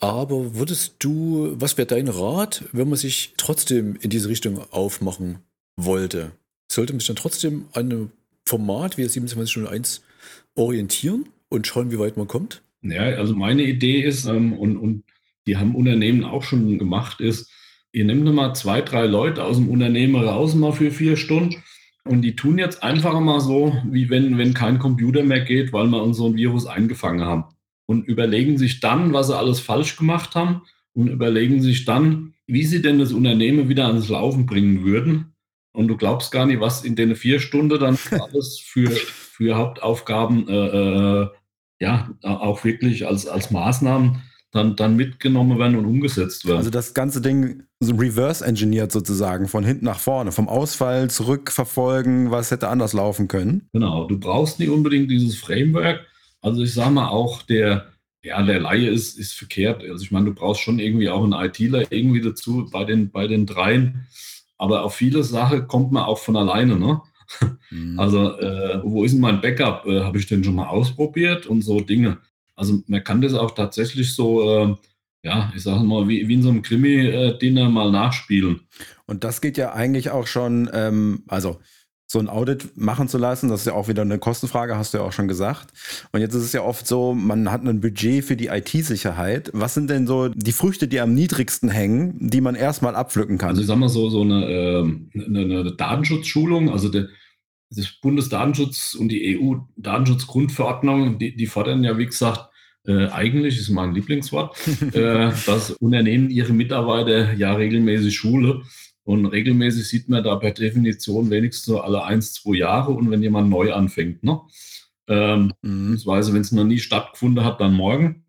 Aber würdest du, was wäre dein Rat, wenn man sich trotzdem in diese Richtung aufmachen wollte? Sollte man sich dann trotzdem an einem Format wie 2701 orientieren und schauen, wie weit man kommt? Ja, also meine Idee ist, ähm, und, und die haben Unternehmen auch schon gemacht, ist, ihr nehmt mal zwei, drei Leute aus dem Unternehmen raus mal für vier Stunden und die tun jetzt einfach mal so, wie wenn, wenn kein Computer mehr geht, weil wir uns so ein Virus eingefangen haben und überlegen sich dann, was sie alles falsch gemacht haben und überlegen sich dann, wie sie denn das Unternehmen wieder ans Laufen bringen würden. Und du glaubst gar nicht, was in den vier Stunden dann alles für, für Hauptaufgaben, äh, äh, ja, auch wirklich als, als Maßnahmen dann, dann mitgenommen werden und umgesetzt werden. Also das ganze Ding reverse engineert sozusagen, von hinten nach vorne, vom Ausfall zurückverfolgen, was hätte anders laufen können. Genau, du brauchst nicht unbedingt dieses Framework, also ich sage mal auch, der, ja, der Laie ist, ist verkehrt. Also ich meine, du brauchst schon irgendwie auch einen ITler irgendwie dazu bei den, bei den dreien. Aber auf viele Sachen kommt man auch von alleine, ne? Mhm. Also, äh, wo ist denn mein Backup? Äh, Habe ich den schon mal ausprobiert und so Dinge. Also man kann das auch tatsächlich so, äh, ja, ich sage mal, wie, wie in so einem Krimi-Dinner mal nachspielen. Und das geht ja eigentlich auch schon, ähm, also so ein Audit machen zu lassen. Das ist ja auch wieder eine Kostenfrage, hast du ja auch schon gesagt. Und jetzt ist es ja oft so, man hat ein Budget für die IT-Sicherheit. Was sind denn so die Früchte, die am niedrigsten hängen, die man erstmal abpflücken kann? Also ich sag mal so, so eine, äh, eine, eine Datenschutzschulung, also der, das Bundesdatenschutz und die EU-Datenschutzgrundverordnung, die, die fordern ja, wie gesagt, äh, eigentlich ist mein Lieblingswort, äh, dass Unternehmen ihre Mitarbeiter ja regelmäßig schule Und regelmäßig sieht man da per Definition wenigstens so alle eins, zwei Jahre und wenn jemand neu anfängt. Ne? Ähm, mhm. Beziehungsweise, wenn es noch nie stattgefunden hat, dann morgen.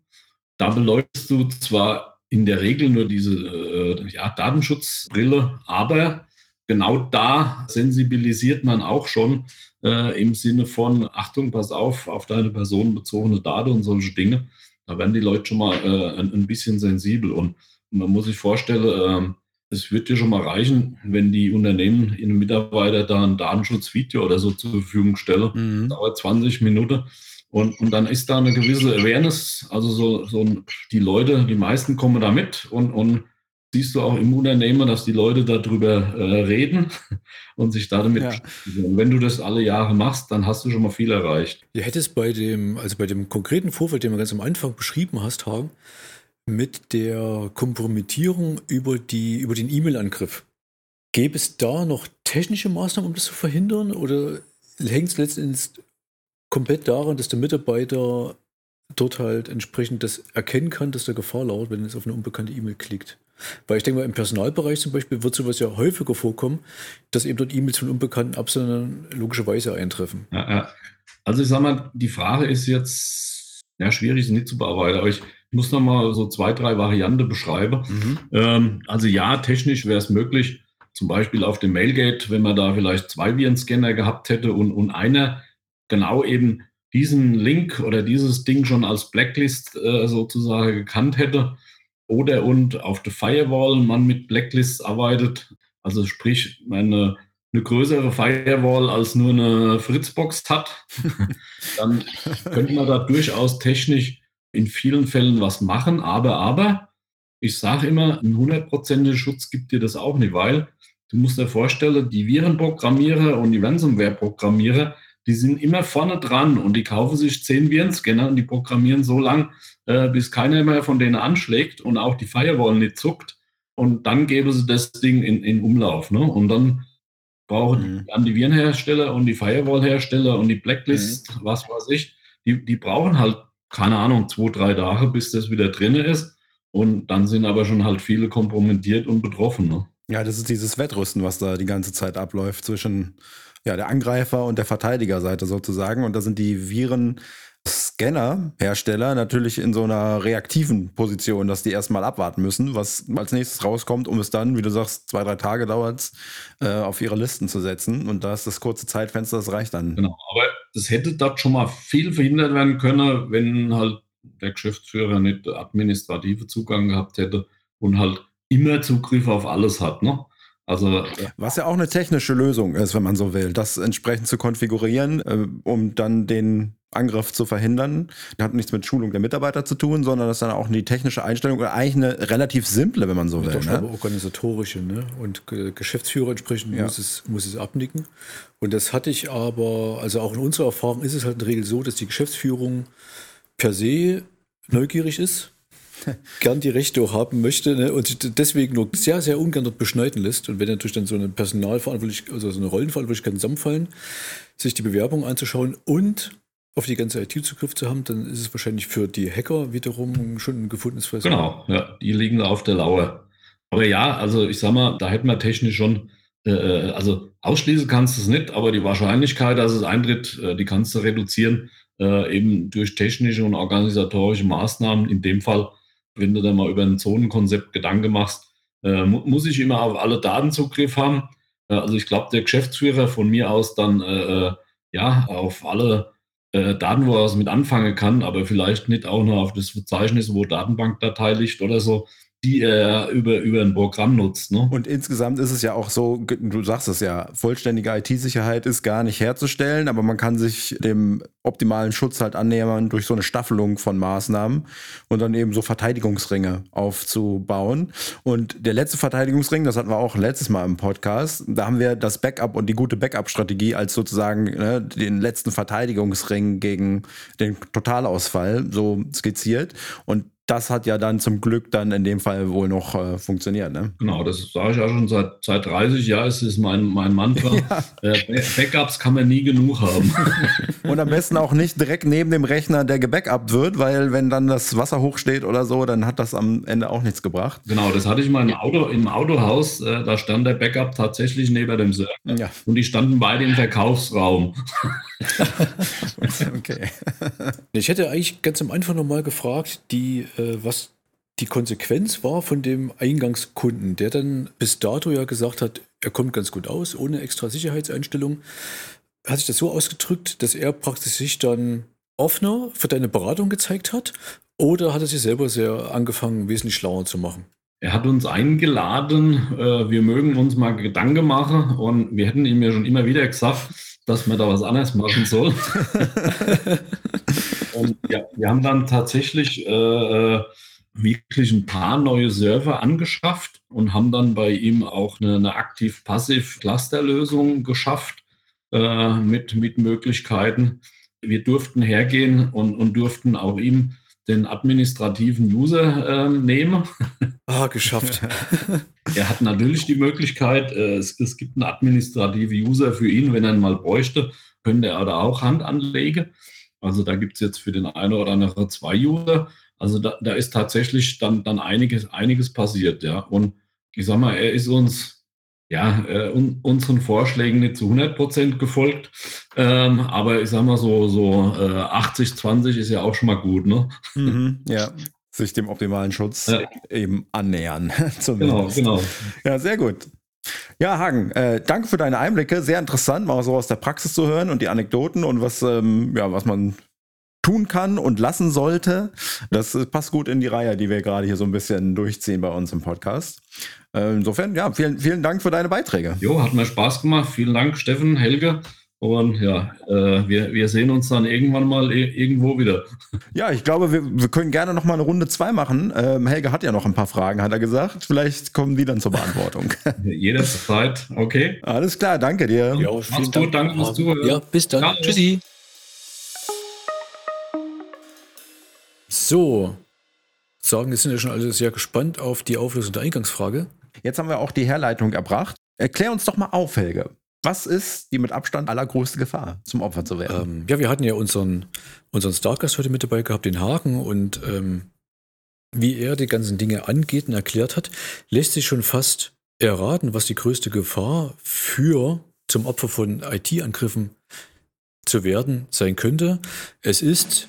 Da beleuchtest du zwar in der Regel nur diese äh, ja, Datenschutzbrille, aber genau da sensibilisiert man auch schon äh, im Sinne von, Achtung, pass auf, auf deine personenbezogene Daten und solche Dinge. Da werden die Leute schon mal äh, ein, ein, bisschen sensibel. Und man muss sich vorstellen, äh, es wird dir schon mal reichen, wenn die Unternehmen ihren Mitarbeiter da ein Datenschutzvideo oder so zur Verfügung stellen. Mhm. Dauert 20 Minuten. Und, und dann ist da eine gewisse Awareness, also so, so die Leute, die meisten kommen da mit und, und siehst du auch im Unternehmen, dass die Leute darüber äh, reden und sich damit ja. Und wenn du das alle Jahre machst, dann hast du schon mal viel erreicht. Du hättest bei dem, also bei dem konkreten Vorfall, den du ganz am Anfang beschrieben hast, Hagen, mit der Kompromittierung über, die, über den E-Mail-Angriff. Gäbe es da noch technische Maßnahmen, um das zu verhindern? Oder hängt es letztendlich komplett daran, dass der Mitarbeiter dort halt entsprechend das erkennen kann, dass da Gefahr lauert, wenn es auf eine unbekannte E-Mail klickt? Weil ich denke mal, im Personalbereich zum Beispiel wird sowas ja häufiger vorkommen, dass eben dort E-Mails von unbekannten Absendern logischerweise eintreffen. Ja. Also ich sag mal, die Frage ist jetzt, ja, schwierig, sie nicht zu bearbeiten, aber ich muss noch mal so zwei, drei Varianten beschreiben. Mhm. Ähm, also ja, technisch wäre es möglich, zum Beispiel auf dem Mailgate, wenn man da vielleicht zwei Virenscanner gehabt hätte und, und einer genau eben diesen Link oder dieses Ding schon als Blacklist äh, sozusagen gekannt hätte, oder und auf der Firewall man mit Blacklists arbeitet, also sprich eine, eine größere Firewall als nur eine Fritzbox hat, dann könnte man da durchaus technisch in vielen Fällen was machen. Aber, aber, ich sage immer, ein hundertprozentiger Schutz gibt dir das auch nicht, weil du musst dir vorstellen, die Virenprogrammierer und die Ransomware-Programmierer, die sind immer vorne dran und die kaufen sich zehn Virenscanner und die programmieren so lang, äh, bis keiner mehr von denen anschlägt und auch die Firewall nicht zuckt. Und dann geben sie das Ding in, in Umlauf. Ne? Und dann brauchen mhm. die Antivirenhersteller und die Firewall-Hersteller und die Blacklist, mhm. was weiß ich, die, die brauchen halt, keine Ahnung, zwei, drei Tage, bis das wieder drin ist. Und dann sind aber schon halt viele kompromittiert und betroffen. Ne? Ja, das ist dieses Wettrüsten, was da die ganze Zeit abläuft zwischen ja, der Angreifer und der Verteidigerseite sozusagen. Und da sind die Viren. Scanner-Hersteller natürlich in so einer reaktiven Position, dass die erstmal abwarten müssen, was als nächstes rauskommt, um es dann, wie du sagst, zwei, drei Tage dauert äh, auf ihre Listen zu setzen. Und da ist das kurze Zeitfenster, das reicht dann. Genau, aber es hätte dort schon mal viel verhindert werden können, wenn halt der Geschäftsführer nicht administrative Zugang gehabt hätte und halt immer Zugriff auf alles hat. Ne? Also, Was ja auch eine technische Lösung ist, wenn man so will, das entsprechend zu konfigurieren, äh, um dann den Angriff zu verhindern. Das hat nichts mit Schulung der Mitarbeiter zu tun, sondern das ist dann auch eine technische Einstellung oder eigentlich eine relativ simple, wenn man so will. Doch ne? organisatorische ne? und Geschäftsführer entsprechend ja. muss, es, muss es abnicken. Und das hatte ich aber, also auch in unserer Erfahrung ist es halt in der Regel so, dass die Geschäftsführung per se neugierig ist gern die Rechte auch haben möchte ne, und deswegen nur sehr, sehr ungern dort beschneiden lässt. Und wenn natürlich dann so eine Personalverantwortlichkeit, also so eine Rollenverantwortlichkeit zusammenfallen, sich die Bewerbung anzuschauen und auf die ganze IT-Zugriff zu haben, dann ist es wahrscheinlich für die Hacker wiederum schon ein gefundenes Fressen. Genau, ja, die liegen auf der Lauer. Aber ja, also ich sag mal, da hätten wir technisch schon, äh, äh, also ausschließen kannst du es nicht, aber die Wahrscheinlichkeit, dass es eintritt, äh, die kannst du reduzieren, äh, eben durch technische und organisatorische Maßnahmen. In dem Fall wenn du da mal über ein Zonenkonzept Gedanken machst, äh, mu muss ich immer auf alle Daten Zugriff haben. Äh, also ich glaube, der Geschäftsführer von mir aus dann äh, äh ja auf alle äh, Daten, wo er was mit anfangen kann, aber vielleicht nicht auch nur auf das Verzeichnis, wo Datenbankdatei liegt oder so, die er über, über ein Programm nutzt. Ne? Und insgesamt ist es ja auch so, du sagst es ja, vollständige IT-Sicherheit ist gar nicht herzustellen, aber man kann sich dem optimalen Schutz halt annähern durch so eine Staffelung von Maßnahmen und dann eben so Verteidigungsringe aufzubauen. Und der letzte Verteidigungsring, das hatten wir auch letztes Mal im Podcast, da haben wir das Backup und die gute Backup-Strategie als sozusagen ne, den letzten Verteidigungsring gegen den Totalausfall so skizziert. Und das hat ja dann zum Glück dann in dem Fall wohl noch äh, funktioniert. Ne? Genau, das sage ich ja schon seit, seit 30 Jahren. Es ist mein, mein Mantra. Ja. Äh, Backups kann man nie genug haben. Und am besten auch nicht direkt neben dem Rechner, der gebackupt wird, weil wenn dann das Wasser hochsteht oder so, dann hat das am Ende auch nichts gebracht. Genau, das hatte ich mal im, Auto, im Autohaus. Äh, da stand der Backup tatsächlich neben dem Server. Ja. Und die standen beide im Verkaufsraum. okay. Ich hätte eigentlich ganz am Anfang nochmal gefragt, die äh, was die Konsequenz war von dem Eingangskunden, der dann bis dato ja gesagt hat, er kommt ganz gut aus, ohne extra Sicherheitseinstellung. Hat sich das so ausgedrückt, dass er praktisch sich dann offener für deine Beratung gezeigt hat? Oder hat er sich selber sehr angefangen, wesentlich schlauer zu machen? Er hat uns eingeladen, äh, wir mögen uns mal Gedanken machen und wir hätten ihm ja schon immer wieder gesagt, dass man da was anderes machen soll. und ja, wir haben dann tatsächlich äh, äh, wirklich ein paar neue Server angeschafft und haben dann bei ihm auch eine, eine aktiv-passiv-Cluster-Lösung geschafft äh, mit, mit Möglichkeiten. Wir durften hergehen und, und durften auch ihm den administrativen User äh, nehmen. Ah, geschafft. er hat natürlich die Möglichkeit, äh, es, es, gibt einen administrativen User für ihn, wenn er ihn mal bräuchte, könnte er da auch Hand anlegen. Also da gibt es jetzt für den einen oder anderen zwei User. Also da, da ist tatsächlich dann, dann einiges, einiges passiert, ja. Und ich sag mal, er ist uns ja, äh, un, unseren Vorschlägen nicht zu 100 Prozent gefolgt. Ähm, aber ich sag mal so, so äh, 80, 20 ist ja auch schon mal gut, ne? Mhm, ja, sich dem optimalen Schutz ja. eben annähern. Genau, genau. Ja, sehr gut. Ja, Hagen, äh, danke für deine Einblicke. Sehr interessant, mal so aus der Praxis zu hören und die Anekdoten und was, ähm, ja, was man tun kann und lassen sollte. Das passt gut in die Reihe, die wir gerade hier so ein bisschen durchziehen bei uns im Podcast. Äh, insofern, ja, vielen, vielen Dank für deine Beiträge. Jo, hat mir Spaß gemacht. Vielen Dank, Steffen, Helge. Und ja, äh, wir, wir sehen uns dann irgendwann mal irgendwo wieder. Ja, ich glaube, wir, wir können gerne noch mal eine Runde zwei machen. Ähm, Helge hat ja noch ein paar Fragen, hat er gesagt. Vielleicht kommen die dann zur Beantwortung. Jederzeit, okay. Alles klar, danke dir. Ja, Mach's gut, danke fürs Zuhören. Ja, bis dann. Ciao. Tschüssi. So, sagen, wir sind ja schon alle sehr gespannt auf die Auflösung der Eingangsfrage. Jetzt haben wir auch die Herleitung erbracht. Erklär uns doch mal auf, Helge. Was ist die mit Abstand allergrößte Gefahr, zum Opfer zu werden? Ähm, ja, wir hatten ja unseren, unseren Stargast heute mit dabei gehabt, den Haken, und ähm, wie er die ganzen Dinge angeht und erklärt hat, lässt sich schon fast erraten, was die größte Gefahr für zum Opfer von IT-Angriffen zu werden sein könnte. Es ist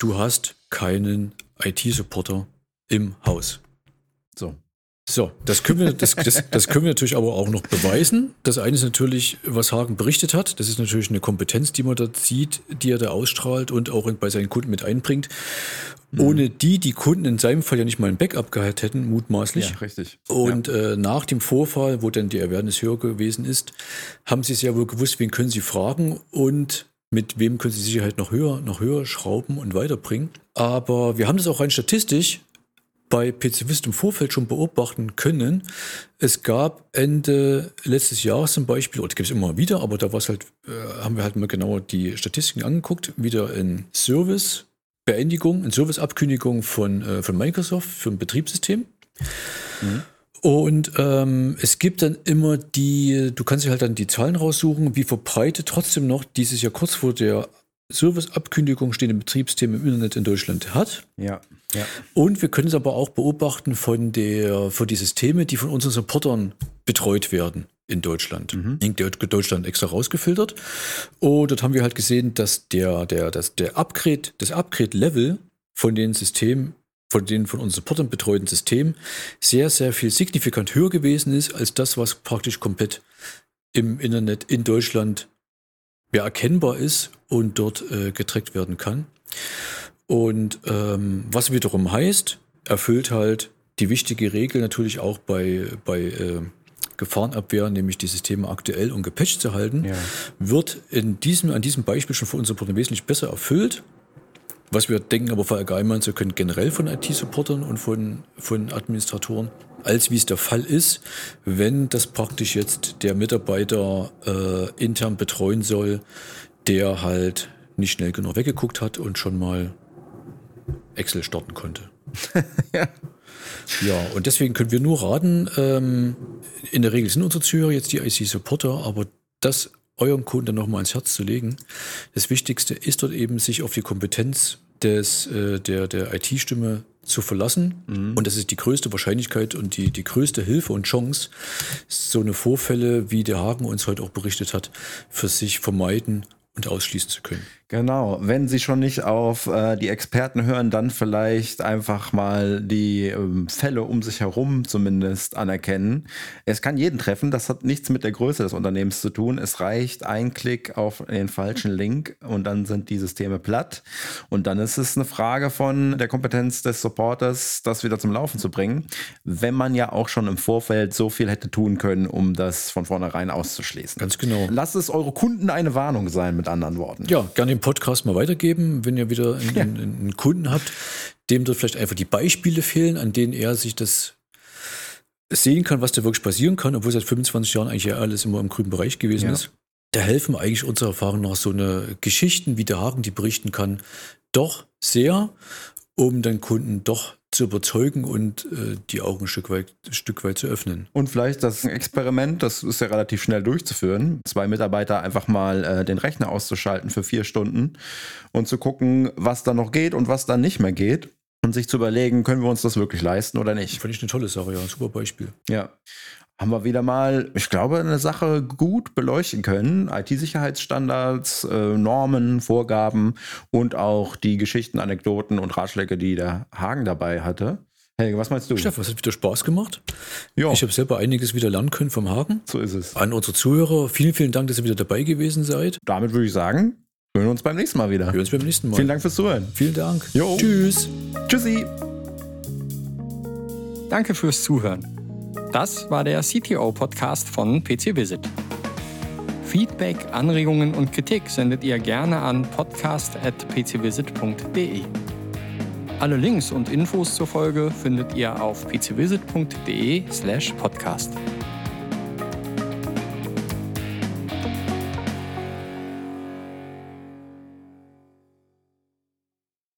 du hast keinen IT-Supporter im Haus. So. So, das können, wir, das, das, das können wir natürlich aber auch noch beweisen. Das eine ist natürlich, was Hagen berichtet hat. Das ist natürlich eine Kompetenz, die man da sieht, die er da ausstrahlt und auch bei seinen Kunden mit einbringt. Mhm. Ohne die die Kunden in seinem Fall ja nicht mal ein Backup gehalten hätten, mutmaßlich. Ja, richtig. Und ja. äh, nach dem Vorfall, wo dann die Awareness höher gewesen ist, haben sie sehr wohl gewusst, wen können sie fragen und mit wem können sie Sicherheit noch höher, noch höher schrauben und weiterbringen. Aber wir haben das auch rein statistisch bei PCWist im Vorfeld schon beobachten können. Es gab Ende letztes Jahres zum Beispiel, oder gibt es immer wieder, aber da war halt, äh, haben wir halt mal genauer die Statistiken angeguckt, wieder in Service, Beendigung, in Serviceabkündigung von, äh, von Microsoft für ein Betriebssystem. Mhm. Und ähm, es gibt dann immer die, du kannst dir halt dann die Zahlen raussuchen, wie verbreitet trotzdem noch dieses Jahr kurz vor der Serviceabkündigung stehende Betriebssystem im Internet in Deutschland hat. Ja. ja. Und wir können es aber auch beobachten von der, von die Systeme, die von unseren Supportern betreut werden in Deutschland. Mhm. Deutschland extra rausgefiltert. Und dort haben wir halt gesehen, dass der, der, dass der Upgrade, das Upgrade-Level von den Systemen von den von uns Supportern betreuten Systemen sehr, sehr viel signifikant höher gewesen ist als das, was praktisch komplett im Internet in Deutschland ja, erkennbar ist und dort äh, getrackt werden kann. Und ähm, was wiederum heißt, erfüllt halt die wichtige Regel natürlich auch bei, bei äh, Gefahrenabwehr, nämlich die Systeme aktuell und gepatcht zu halten, ja. wird in diesem, an diesem Beispiel schon von unseren Supportern wesentlich besser erfüllt was wir denken aber verallgemeinern zu können, generell von IT-Supportern und von, von Administratoren, als wie es der Fall ist, wenn das praktisch jetzt der Mitarbeiter äh, intern betreuen soll, der halt nicht schnell genug weggeguckt hat und schon mal Excel starten konnte. ja. Ja, und deswegen können wir nur raten, ähm, in der Regel sind unsere Zuhörer jetzt die IC-Supporter, aber das eurem Kunden nochmal ans Herz zu legen. Das Wichtigste ist dort eben, sich auf die Kompetenz des, äh, der, der IT-Stimme zu verlassen. Mhm. Und das ist die größte Wahrscheinlichkeit und die, die größte Hilfe und Chance, so eine Vorfälle, wie der Hagen uns heute auch berichtet hat, für sich vermeiden und ausschließen zu können. Genau, wenn Sie schon nicht auf äh, die Experten hören, dann vielleicht einfach mal die ähm, Fälle um sich herum zumindest anerkennen. Es kann jeden treffen, das hat nichts mit der Größe des Unternehmens zu tun. Es reicht ein Klick auf den falschen Link und dann sind die Systeme platt. Und dann ist es eine Frage von der Kompetenz des Supporters, das wieder zum Laufen zu bringen, wenn man ja auch schon im Vorfeld so viel hätte tun können, um das von vornherein auszuschließen. Ganz genau. Lasst es eure Kunden eine Warnung sein, mit anderen Worten. Ja, gerne Podcast mal weitergeben, wenn ihr wieder einen, ja. einen, Kunden habt, dem dort vielleicht einfach die Beispiele fehlen, an denen er sich das sehen kann, was da wirklich passieren kann, obwohl seit 25 Jahren eigentlich ja alles immer im grünen Bereich gewesen ja. ist. Da helfen eigentlich unserer Erfahrung nach so eine Geschichten, wie der Hagen die berichten kann, doch sehr, um den Kunden doch zu überzeugen und äh, die Augen ein Stück, weit, ein Stück weit zu öffnen. Und vielleicht das Experiment, das ist ja relativ schnell durchzuführen, zwei Mitarbeiter einfach mal äh, den Rechner auszuschalten für vier Stunden und zu gucken, was da noch geht und was dann nicht mehr geht. Und sich zu überlegen, können wir uns das wirklich leisten oder nicht. Finde ich eine tolle Sache, ja, super Beispiel. Ja haben wir wieder mal, ich glaube, eine Sache gut beleuchten können. IT-Sicherheitsstandards, äh, Normen, Vorgaben und auch die Geschichten, Anekdoten und Ratschläge, die der Hagen dabei hatte. Helge, was meinst du? Steffen, es hat wieder Spaß gemacht. Ja. Ich habe selber einiges wieder lernen können vom Hagen. So ist es. An unsere Zuhörer, vielen, vielen Dank, dass ihr wieder dabei gewesen seid. Damit würde ich sagen, hören wir uns beim nächsten Mal wieder. Wir hören uns beim nächsten Mal. Vielen Dank fürs Zuhören. Vielen Dank. Jo. Tschüss. Tschüssi. Danke fürs Zuhören. Das war der CTO-Podcast von PC Visit. Feedback, Anregungen und Kritik sendet ihr gerne an podcast.pcvisit.de. Alle Links und Infos zur Folge findet ihr auf pcvisit.de/podcast.